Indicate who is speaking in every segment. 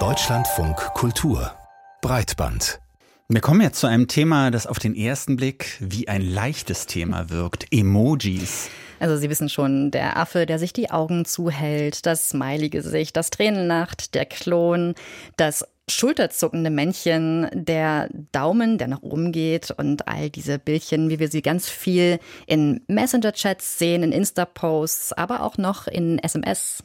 Speaker 1: Deutschlandfunk Kultur Breitband
Speaker 2: wir kommen jetzt zu einem Thema, das auf den ersten Blick wie ein leichtes Thema wirkt. Emojis.
Speaker 3: Also Sie wissen schon, der Affe, der sich die Augen zuhält, das Smiley-Gesicht, das Tränennacht, der Klon, das schulterzuckende Männchen, der Daumen, der nach oben geht und all diese Bildchen, wie wir sie ganz viel in Messenger-Chats sehen, in Insta-Posts, aber auch noch in SMS.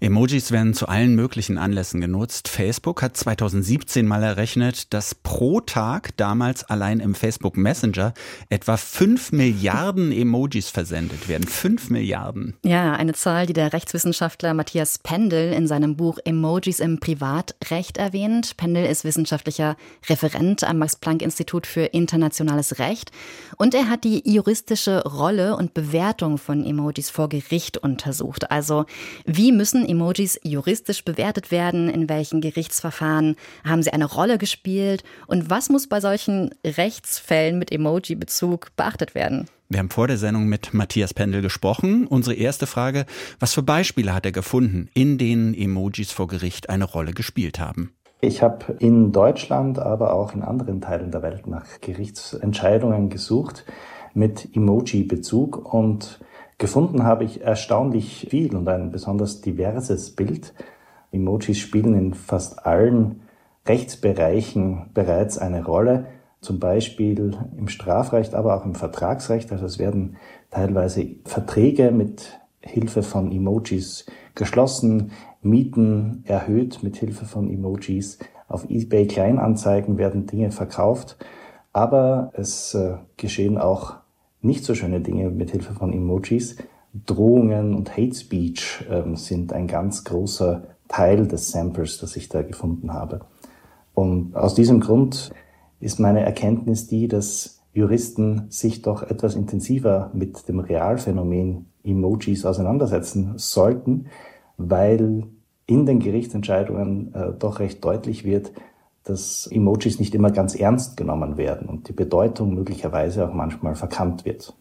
Speaker 2: Emojis werden zu allen möglichen Anlässen genutzt. Facebook hat 2017 mal errechnet, dass pro Tag damals allein im Facebook Messenger etwa 5 Milliarden Emojis versendet werden. 5 Milliarden.
Speaker 3: Ja, eine Zahl, die der Rechtswissenschaftler Matthias Pendel in seinem Buch Emojis im Privatrecht erwähnt. Pendel ist wissenschaftlicher Referent am Max-Planck-Institut für internationales Recht und er hat die juristische Rolle und Bewertung von Emojis vor Gericht untersucht. Also wie müssen Emojis juristisch bewertet werden? In welchen Gerichtsverfahren haben sie eine Rolle gespielt? Und was muss bei solchen Rechtsfällen mit Emoji-Bezug beachtet werden?
Speaker 2: Wir haben vor der Sendung mit Matthias Pendel gesprochen. Unsere erste Frage, was für Beispiele hat er gefunden, in denen Emojis vor Gericht eine Rolle gespielt haben?
Speaker 4: Ich habe in Deutschland, aber auch in anderen Teilen der Welt nach Gerichtsentscheidungen gesucht mit Emoji-Bezug und Gefunden habe ich erstaunlich viel und ein besonders diverses Bild. Emojis spielen in fast allen Rechtsbereichen bereits eine Rolle, zum Beispiel im Strafrecht, aber auch im Vertragsrecht. Also es werden teilweise Verträge mit Hilfe von Emojis geschlossen, Mieten erhöht mit Hilfe von Emojis. Auf eBay Kleinanzeigen werden Dinge verkauft, aber es äh, geschehen auch nicht so schöne Dinge mit Hilfe von Emojis. Drohungen und Hate Speech ähm, sind ein ganz großer Teil des Samples, das ich da gefunden habe. Und aus diesem Grund ist meine Erkenntnis die, dass Juristen sich doch etwas intensiver mit dem Realphänomen Emojis auseinandersetzen sollten, weil in den Gerichtsentscheidungen äh, doch recht deutlich wird, dass Emojis nicht immer ganz ernst genommen werden und die Bedeutung möglicherweise auch manchmal verkannt wird.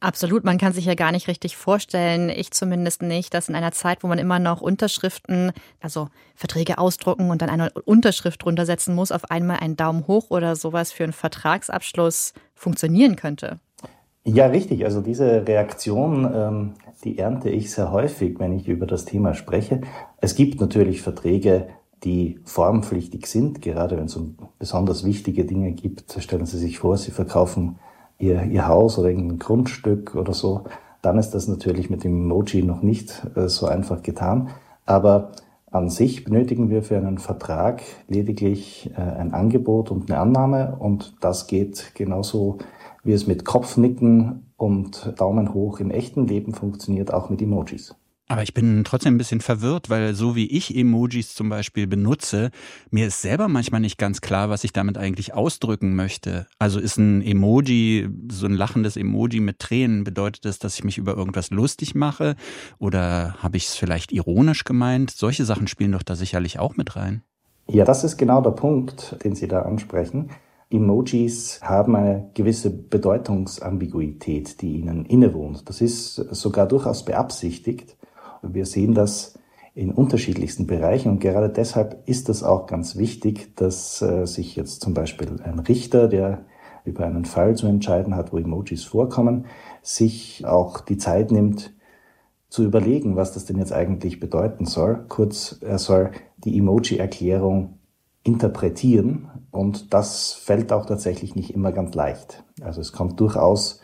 Speaker 3: Absolut, man kann sich ja gar nicht richtig vorstellen, ich zumindest nicht, dass in einer Zeit, wo man immer noch Unterschriften, also Verträge ausdrucken und dann eine Unterschrift drunter setzen muss, auf einmal ein Daumen hoch oder sowas für einen Vertragsabschluss funktionieren könnte.
Speaker 4: Ja, richtig. Also diese Reaktion, ähm, die ernte ich sehr häufig, wenn ich über das Thema spreche. Es gibt natürlich Verträge, die formpflichtig sind, gerade wenn es um besonders wichtige Dinge gibt. Stellen Sie sich vor, Sie verkaufen Ihr, Ihr Haus oder irgendein Grundstück oder so, dann ist das natürlich mit dem Emoji noch nicht äh, so einfach getan. Aber an sich benötigen wir für einen Vertrag lediglich äh, ein Angebot und eine Annahme und das geht genauso, wie es mit Kopfnicken und Daumen hoch im echten Leben funktioniert, auch mit Emojis.
Speaker 2: Aber ich bin trotzdem ein bisschen verwirrt, weil so wie ich Emojis zum Beispiel benutze, mir ist selber manchmal nicht ganz klar, was ich damit eigentlich ausdrücken möchte. Also ist ein Emoji, so ein lachendes Emoji mit Tränen, bedeutet das, dass ich mich über irgendwas lustig mache? Oder habe ich es vielleicht ironisch gemeint? Solche Sachen spielen doch da sicherlich auch mit rein.
Speaker 4: Ja, das ist genau der Punkt, den Sie da ansprechen. Emojis haben eine gewisse Bedeutungsambiguität, die ihnen innewohnt. Das ist sogar durchaus beabsichtigt. Wir sehen das in unterschiedlichsten Bereichen und gerade deshalb ist es auch ganz wichtig, dass äh, sich jetzt zum Beispiel ein Richter, der über einen Fall zu entscheiden hat, wo Emojis vorkommen, sich auch die Zeit nimmt, zu überlegen, was das denn jetzt eigentlich bedeuten soll. Kurz, er soll die Emoji-Erklärung interpretieren und das fällt auch tatsächlich nicht immer ganz leicht. Also es kommt durchaus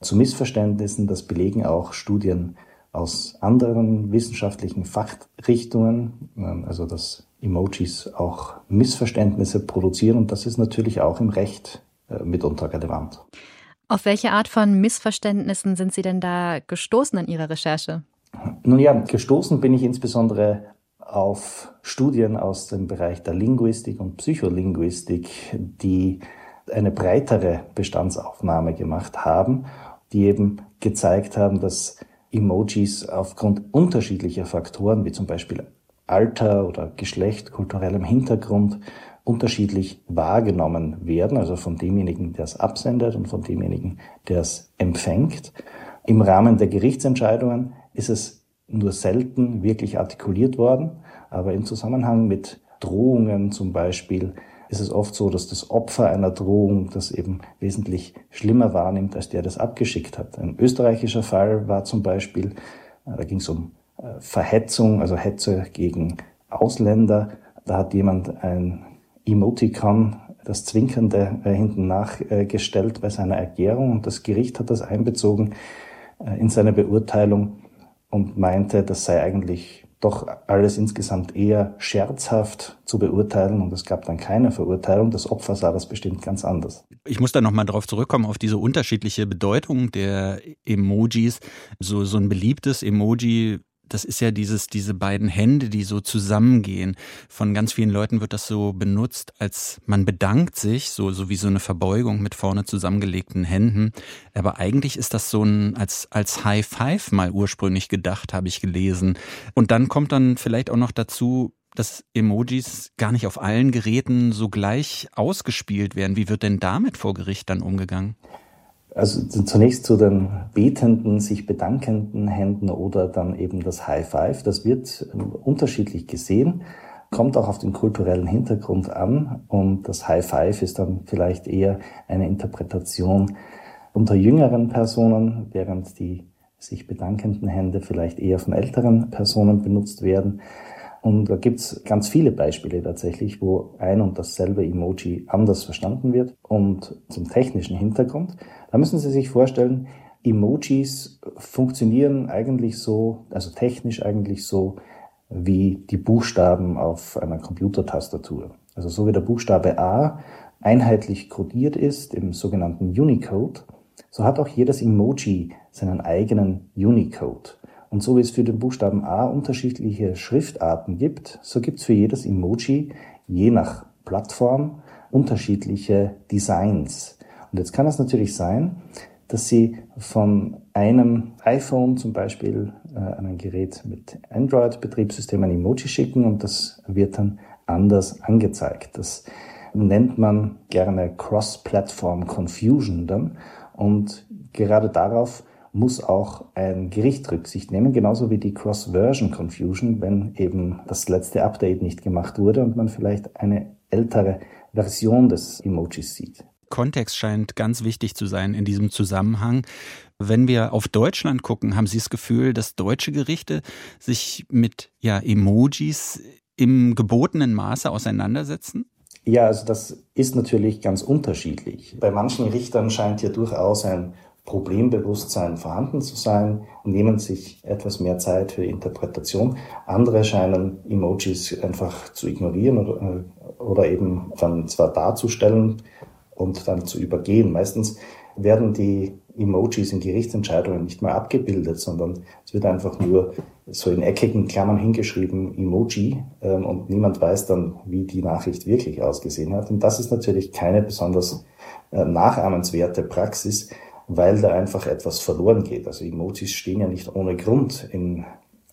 Speaker 4: zu Missverständnissen, das belegen auch Studien aus anderen wissenschaftlichen Fachrichtungen, ähm, also dass Emojis auch Missverständnisse produzieren und das ist natürlich auch im Recht äh, mitunter relevant.
Speaker 3: Auf welche Art von Missverständnissen sind Sie denn da gestoßen in Ihrer Recherche?
Speaker 4: Nun ja, gestoßen bin ich insbesondere auf Studien aus dem Bereich der Linguistik und Psycholinguistik, die eine breitere Bestandsaufnahme gemacht haben, die eben gezeigt haben, dass Emojis aufgrund unterschiedlicher Faktoren, wie zum Beispiel Alter oder Geschlecht, kulturellem Hintergrund, unterschiedlich wahrgenommen werden, also von demjenigen, der es absendet und von demjenigen, der es empfängt. Im Rahmen der Gerichtsentscheidungen ist es nur selten wirklich artikuliert worden, aber im Zusammenhang mit Drohungen zum Beispiel ist es oft so, dass das Opfer einer Drohung das eben wesentlich schlimmer wahrnimmt, als der das abgeschickt hat. Ein österreichischer Fall war zum Beispiel, äh, da ging es um äh, Verhetzung, also Hetze gegen Ausländer. Da hat jemand ein Emoticon, das Zwinkernde, äh, hinten nachgestellt bei seiner Erklärung und das Gericht hat das einbezogen in seine Beurteilung und meinte, das sei eigentlich doch alles insgesamt eher scherzhaft zu beurteilen und es gab dann keine Verurteilung. Das Opfer sah das bestimmt ganz anders.
Speaker 2: Ich muss da nochmal drauf zurückkommen, auf diese unterschiedliche Bedeutung der Emojis. So, so ein beliebtes Emoji das ist ja dieses, diese beiden Hände, die so zusammengehen. Von ganz vielen Leuten wird das so benutzt, als man bedankt sich, so, so wie so eine Verbeugung mit vorne zusammengelegten Händen. Aber eigentlich ist das so ein, als, als High Five mal ursprünglich gedacht, habe ich gelesen. Und dann kommt dann vielleicht auch noch dazu, dass Emojis gar nicht auf allen Geräten so gleich ausgespielt werden. Wie wird denn damit vor Gericht dann umgegangen?
Speaker 4: Also zunächst zu den betenden, sich bedankenden Händen oder dann eben das High Five. Das wird ähm, unterschiedlich gesehen, kommt auch auf den kulturellen Hintergrund an und das High Five ist dann vielleicht eher eine Interpretation unter jüngeren Personen, während die sich bedankenden Hände vielleicht eher von älteren Personen benutzt werden. Und da gibt's ganz viele Beispiele tatsächlich, wo ein und dasselbe Emoji anders verstanden wird. Und zum technischen Hintergrund, da müssen Sie sich vorstellen, Emojis funktionieren eigentlich so, also technisch eigentlich so, wie die Buchstaben auf einer Computertastatur. Also so wie der Buchstabe A einheitlich codiert ist im sogenannten Unicode, so hat auch jedes Emoji seinen eigenen Unicode. Und so wie es für den Buchstaben A unterschiedliche Schriftarten gibt, so gibt es für jedes Emoji je nach Plattform unterschiedliche Designs. Und jetzt kann es natürlich sein, dass Sie von einem iPhone zum Beispiel äh, ein Gerät mit Android-Betriebssystem ein Emoji schicken und das wird dann anders angezeigt. Das nennt man gerne Cross-Platform Confusion dann. Und gerade darauf muss auch ein Gericht Rücksicht nehmen, genauso wie die Cross-Version Confusion, wenn eben das letzte Update nicht gemacht wurde und man vielleicht eine ältere Version des Emojis sieht.
Speaker 2: Kontext scheint ganz wichtig zu sein in diesem Zusammenhang. Wenn wir auf Deutschland gucken, haben Sie das Gefühl, dass deutsche Gerichte sich mit ja, Emojis im gebotenen Maße auseinandersetzen?
Speaker 4: Ja, also das ist natürlich ganz unterschiedlich. Bei manchen Richtern scheint hier durchaus ein Problembewusstsein vorhanden zu sein nehmen sich etwas mehr Zeit für Interpretation. Andere scheinen Emojis einfach zu ignorieren oder, oder eben dann zwar darzustellen und dann zu übergehen. Meistens werden die Emojis in Gerichtsentscheidungen nicht mehr abgebildet, sondern es wird einfach nur so in eckigen Klammern hingeschrieben Emoji ähm, und niemand weiß dann, wie die Nachricht wirklich ausgesehen hat. Und das ist natürlich keine besonders äh, nachahmenswerte Praxis, weil da einfach etwas verloren geht. Also Emojis stehen ja nicht ohne Grund in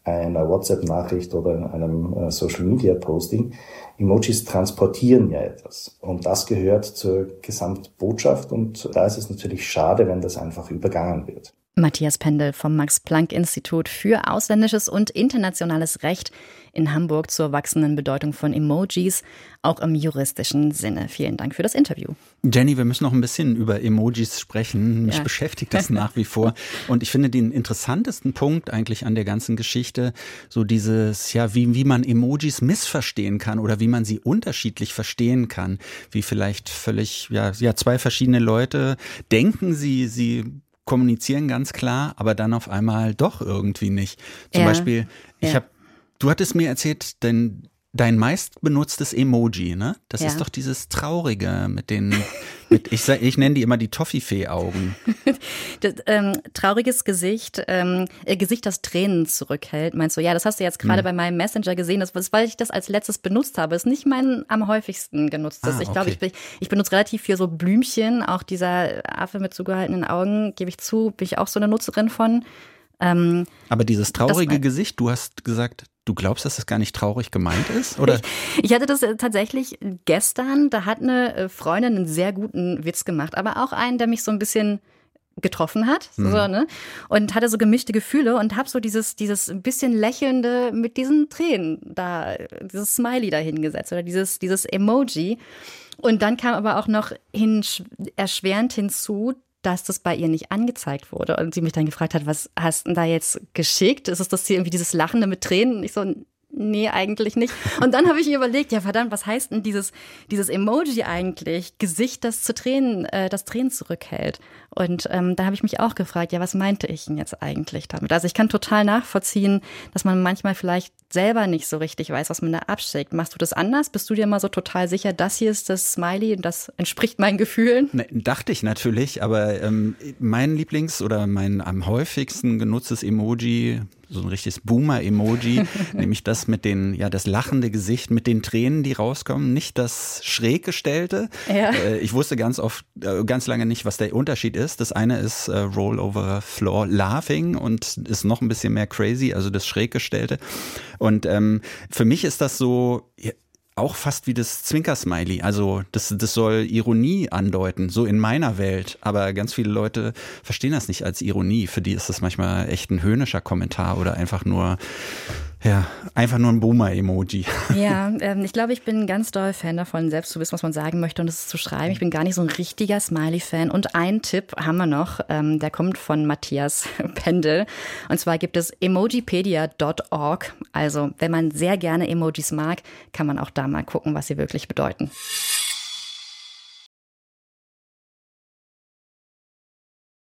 Speaker 4: einer WhatsApp-Nachricht oder in einem äh, Social-Media-Posting. Emojis transportieren ja etwas. Und das gehört zur Gesamtbotschaft. Und da ist es natürlich schade, wenn das einfach übergangen wird.
Speaker 3: Matthias Pendel vom Max-Planck-Institut für ausländisches und internationales Recht in Hamburg zur wachsenden Bedeutung von Emojis, auch im juristischen Sinne. Vielen Dank für das Interview.
Speaker 2: Jenny, wir müssen noch ein bisschen über Emojis sprechen. Mich ja. beschäftigt das nach wie vor. Und ich finde den interessantesten Punkt eigentlich an der ganzen Geschichte, so dieses, ja, wie, wie man Emojis missverstehen kann oder wie man sie unterschiedlich verstehen kann. Wie vielleicht völlig, ja, ja, zwei verschiedene Leute denken sie, sie kommunizieren ganz klar, aber dann auf einmal doch irgendwie nicht. Zum ja. Beispiel, ich ja. habe, du hattest mir erzählt, denn dein meistbenutztes Emoji, ne? Das ja. ist doch dieses Traurige mit den, mit, ich, ich nenne die immer die Toffifee-Augen.
Speaker 3: ähm, trauriges Gesicht, ähm, äh, Gesicht, das Tränen zurückhält. Meinst du, ja, das hast du jetzt gerade hm. bei meinem Messenger gesehen, das, weil ich das als letztes benutzt habe. Ist nicht mein am häufigsten genutztes. Ah, ich glaube, ich, ich benutze relativ viel so Blümchen, auch dieser Affe mit zugehaltenen Augen, gebe ich zu, bin ich auch so eine Nutzerin von.
Speaker 2: Ähm, Aber dieses traurige Gesicht, du hast gesagt, du glaubst, dass das gar nicht traurig gemeint ist? Oder?
Speaker 3: Ich, ich hatte das äh, tatsächlich gestern, da hat eine äh, Freundin einen sehr guten Witz gemacht, aber auch einen, der mich so ein bisschen getroffen hat, mhm. so, ne? Und hatte so gemischte Gefühle und habe so dieses dieses bisschen lächelnde mit diesen Tränen da dieses Smiley da hingesetzt oder dieses dieses Emoji. Und dann kam aber auch noch hin, erschwerend hinzu, dass das bei ihr nicht angezeigt wurde und sie mich dann gefragt hat, was hast du da jetzt geschickt? Ist es das hier irgendwie dieses Lachende mit Tränen? Und ich so, nee, eigentlich nicht. Und dann habe ich mir überlegt, ja verdammt, was heißt denn dieses, dieses Emoji eigentlich? Gesicht, das zu Tränen, äh, das Tränen zurückhält. Und ähm, da habe ich mich auch gefragt, ja, was meinte ich denn jetzt eigentlich damit? Also ich kann total nachvollziehen, dass man manchmal vielleicht selber nicht so richtig weiß, was man da abschickt. Machst du das anders? Bist du dir mal so total sicher, das hier ist das Smiley und das entspricht meinen Gefühlen?
Speaker 2: Ne, dachte ich natürlich, aber ähm, mein Lieblings- oder mein am häufigsten genutztes Emoji so ein richtiges Boomer-Emoji, nämlich das mit den, ja, das lachende Gesicht mit den Tränen, die rauskommen, nicht das schräg gestellte. Ja. Äh, ich wusste ganz oft, äh, ganz lange nicht, was der Unterschied ist. Das eine ist äh, Roll over Floor Laughing und ist noch ein bisschen mehr crazy, also das schräg gestellte. Und ähm, für mich ist das so, auch fast wie das Zwinker-Smiley. Also das, das soll Ironie andeuten, so in meiner Welt. Aber ganz viele Leute verstehen das nicht als Ironie. Für die ist das manchmal echt ein höhnischer Kommentar oder einfach nur ja, einfach nur ein Boomer-Emoji.
Speaker 3: Ja, ähm, ich glaube, ich bin ganz doll Fan davon, selbst zu wissen, was man sagen möchte und es zu schreiben. Ich bin gar nicht so ein richtiger Smiley-Fan. Und ein Tipp haben wir noch, ähm, der kommt von Matthias Pendel. Und zwar gibt es emojipedia.org. Also, wenn man sehr gerne Emojis mag, kann man auch da mal gucken, was sie wirklich bedeuten.